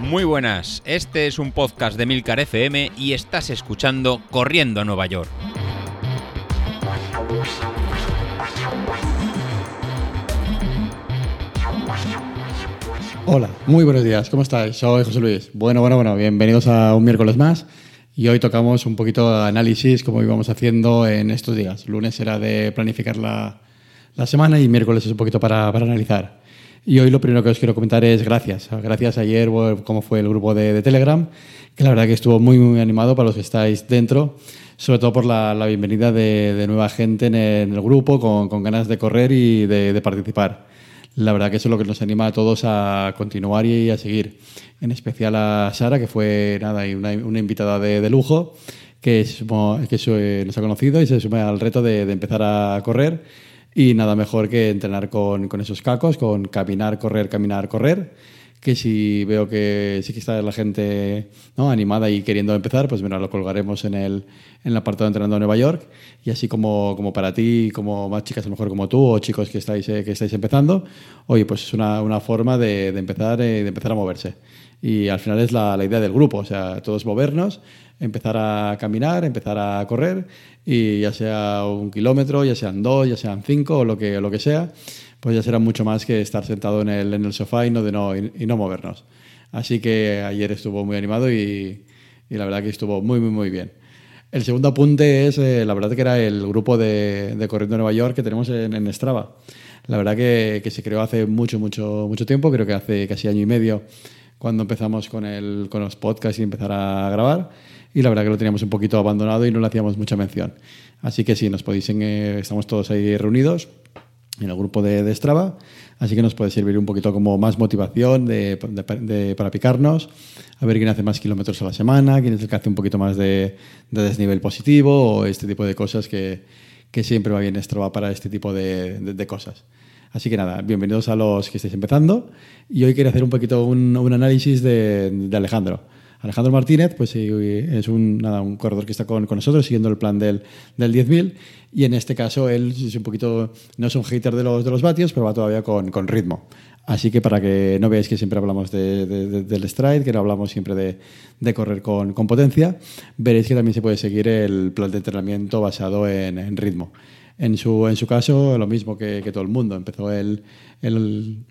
Muy buenas, este es un podcast de Milcar FM y estás escuchando Corriendo a Nueva York. Hola, muy buenos días, ¿cómo estáis? Soy José Luis. Bueno, bueno, bueno, bienvenidos a un miércoles más y hoy tocamos un poquito de análisis como íbamos haciendo en estos días. Lunes era de planificar la, la semana y miércoles es un poquito para, para analizar. Y hoy lo primero que os quiero comentar es gracias. Gracias ayer, cómo fue el grupo de, de, Telegram, que la verdad que estuvo muy, muy animado para los que estáis dentro, sobre todo por la, la bienvenida de, de, nueva gente en el, en el grupo, con, con, ganas de correr y de, de, participar. La verdad que eso es lo que nos anima a todos a continuar y a seguir. En especial a Sara, que fue nada, una, una invitada de, lujo, que, que nos ha conocido y se suma al reto de empezar a correr y nada mejor que entrenar con, con esos cacos, con caminar, correr, caminar, correr que si veo que sí que está la gente ¿no? animada y queriendo empezar, pues mira, lo colgaremos en el, en el apartado de Entrenando a Nueva York. Y así como, como para ti, como más chicas a lo mejor como tú, o chicos que estáis, eh, que estáis empezando, oye, pues es una, una forma de, de empezar, eh, de empezar a moverse. Y al final es la, la idea del grupo, o sea, todos movernos, empezar a caminar, empezar a correr y ya sea un kilómetro, ya sean dos, ya sean cinco o lo que, lo que sea, pues ya será mucho más que estar sentado en el, en el sofá y no, de no, y, y no movernos. Así que ayer estuvo muy animado y, y, la verdad que estuvo muy, muy, muy bien. El segundo apunte es, eh, la verdad que era el grupo de, de Corriendo Nueva York que tenemos en, en Strava. La verdad que, que, se creó hace mucho, mucho, mucho tiempo, creo que hace casi año y medio, cuando empezamos con, el, con los podcasts y empezar a grabar y la verdad que lo teníamos un poquito abandonado y no le hacíamos mucha mención. Así que sí, nos podéis, eh, estamos todos ahí reunidos en el grupo de, de, Strava, así que nos puede servir un poquito como más motivación de, para picarnos, a ver quién hace más kilómetros a la semana, quién es el que hace un poquito más de, desnivel positivo o este tipo de cosas que, que siempre va bien Strava para este tipo de, cosas. Así que nada, bienvenidos a los que estáis empezando y hoy quería hacer un poquito un análisis de Alejandro. Alejandro Martínez pues, es un, corredor que está con, nosotros siguiendo el plan del, del 10.000 y en este caso él es un poquito, no es un hater de los, de los vatios, pero va todavía con, con ritmo. Así que para que no veáis que siempre hablamos de, de, de, del stride, que no hablamos siempre de, de correr con, con, potencia, veréis que también se puede seguir el plan de entrenamiento basado en, en ritmo. En su, en su caso, lo mismo que, que todo el mundo. Empezó el, el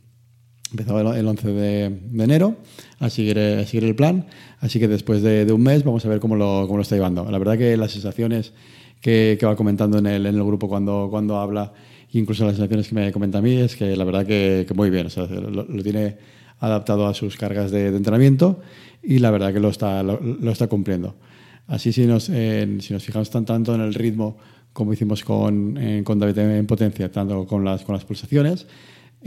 Empezó el 11 de, de, enero a seguir, a seguir el plan, así que después de, de, un mes vamos a ver cómo lo, cómo lo está llevando. La verdad que las sensaciones que, que va comentando en el, en el grupo cuando, cuando habla, incluso las sensaciones que me comenta a mí, es que la verdad que, que muy bien, o sea, lo, lo, tiene adaptado a sus cargas de, de, entrenamiento y la verdad que lo está, lo, lo está cumpliendo. Así si nos, eh, si nos fijamos tan, tanto en el ritmo como hicimos con, eh, con David en potencia, tanto con las, con las pulsaciones,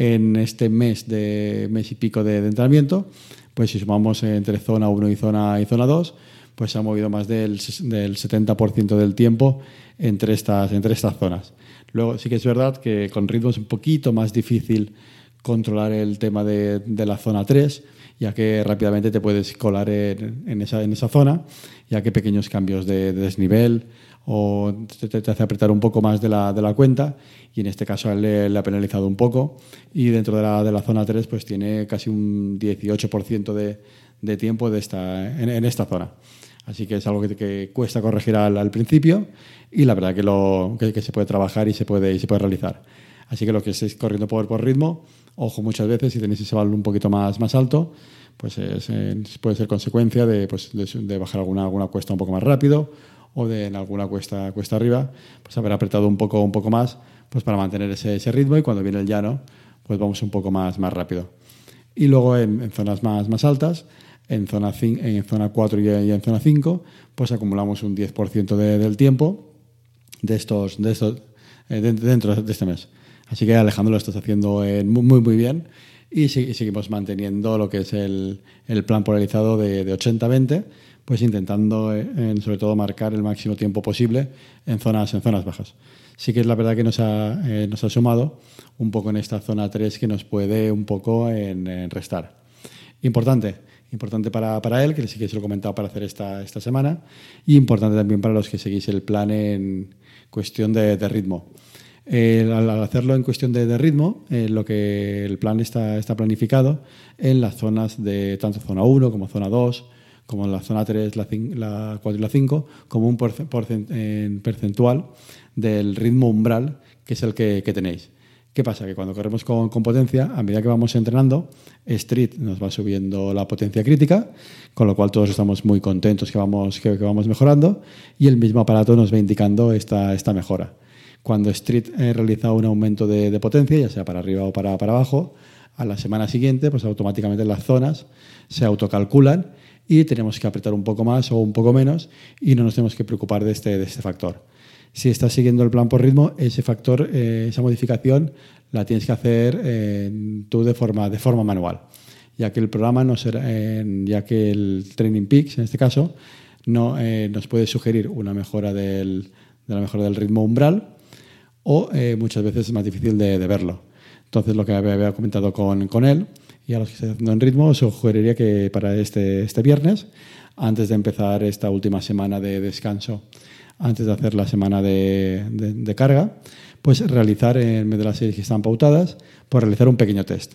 en este mes de mes y pico de, de entrenamiento, pues si sumamos entre zona 1 y zona, y zona 2, pues se ha movido más del, del 70% del tiempo entre estas, entre estas zonas. Luego sí que es verdad que con ritmo es un poquito más difícil controlar el tema de, de la zona 3, ya que rápidamente te puedes colar en, en, esa, en esa zona, ya que pequeños cambios de, de desnivel o te, te, hace apretar un poco más de la, de la cuenta y en este caso le, le, ha penalizado un poco y dentro de la, de la zona 3 pues tiene casi un 18% de, de tiempo de esta, en, en, esta zona. Así que es algo que, que cuesta corregir al, al, principio y la verdad que, lo, que, que, se puede trabajar y se puede, y se puede realizar. Así que lo que estéis corriendo por, por ritmo, ojo muchas veces si tenéis ese valor un poquito más, más alto, pues es, es, puede ser consecuencia de, pues, de, bajar alguna, alguna cuesta un poco más rápido o de en alguna cuesta, cuesta arriba, pues haber apretado un poco, un poco más pues para mantener ese, ese ritmo y cuando viene el llano, pues vamos un poco más, más rápido. Y luego en, zonas más, más altas, en zona, en zona 4 y, en zona 5, pues acumulamos un 10% de, del tiempo de estos, de estos eh, de, dentro de este mes. Así que Alejandro lo estás haciendo eh, muy, muy bien y, seguimos manteniendo lo que es el, el plan polarizado de, de 80-20, pues intentando eh, sobre todo marcar el máximo tiempo posible en zonas, en zonas bajas. Sí que es la verdad que nos ha, eh, nos ha sumado un poco en esta zona 3 que nos puede un poco en, restar. Importante, importante para, para, él, que sí que se lo he comentado para hacer esta, esta semana, y importante también para los que seguís el plan en cuestión de ritmo. Al, hacerlo en cuestión de, ritmo, eh, lo que el plan está, planificado en las zonas de tanto zona 1 como zona 2, como la zona 3, la, la 4 y la 5, como un percentual del ritmo umbral que es el que, tenéis. ¿Qué pasa? Que cuando corremos con, potencia, a medida que vamos entrenando, Street nos va subiendo la potencia crítica, con lo cual todos estamos muy contentos que vamos, que, vamos mejorando, y el mismo aparato nos va indicando esta, esta mejora. Cuando Street eh, realiza un aumento de, potencia, ya sea para arriba o para, para abajo, a la semana siguiente, pues automáticamente las zonas se autocalculan y tenemos que apretar un poco más o un poco menos y no nos tenemos que preocupar de este, de este factor. Si estás siguiendo el plan por ritmo, ese factor, eh, esa modificación, la tienes que hacer eh, tú de forma, de forma manual, ya que el programa no será, ya que el Training Peaks, en este caso, no, eh, nos puede sugerir una mejora del, de la mejora del ritmo umbral o muchas veces es más difícil de, verlo. Entonces, lo que había comentado con, con él y a los que estén haciendo en ritmo, os sugeriría que para este, este viernes, antes de empezar esta última semana de descanso, antes de hacer la semana de, de, carga, pues realizar en vez de las series que están pautadas, pues realizar un pequeño test.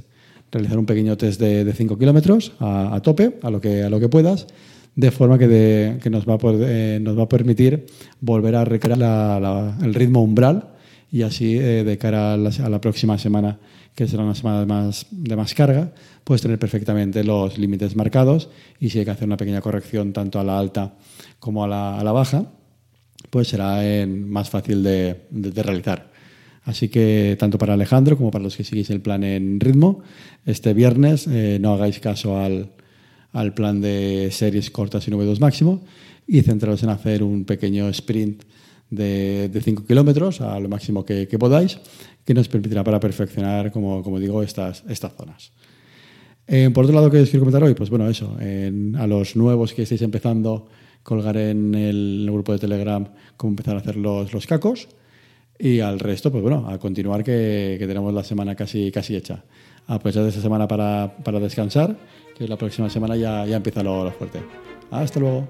Realizar un pequeño test de 5 kilómetros a, a, tope, a lo que, a lo que puedas, de forma que, de, que nos, va a poder, eh, nos va a permitir volver a recrear la, el ritmo umbral y así eh, de cara a la, a la próxima semana que será una semana de más, de más carga, puedes tener perfectamente los límites marcados y si hay que hacer una pequeña corrección tanto a la alta como a la, a la baja, pues será más fácil de, de, realizar. Así que tanto para Alejandro como para los que seguís el plan en ritmo, este viernes eh, no hagáis caso al, al, plan de series cortas y 9.2 máximo y centraros en hacer un pequeño sprint de 5 kilómetros a lo máximo que, que, podáis que nos permitirá para perfeccionar, como, como digo, estas, estas zonas. Eh, por otro lado, ¿qué os quiero comentar hoy? Pues bueno, eso, a los nuevos que estáis empezando, colgar en el, grupo de Telegram cómo empezar a hacer los, los cacos. Y al resto, pues bueno, a continuar que, que tenemos la semana casi, casi hecha. Aprovechad esta semana para, para, descansar, que la próxima semana ya, ya empieza lo, lo fuerte. Hasta luego.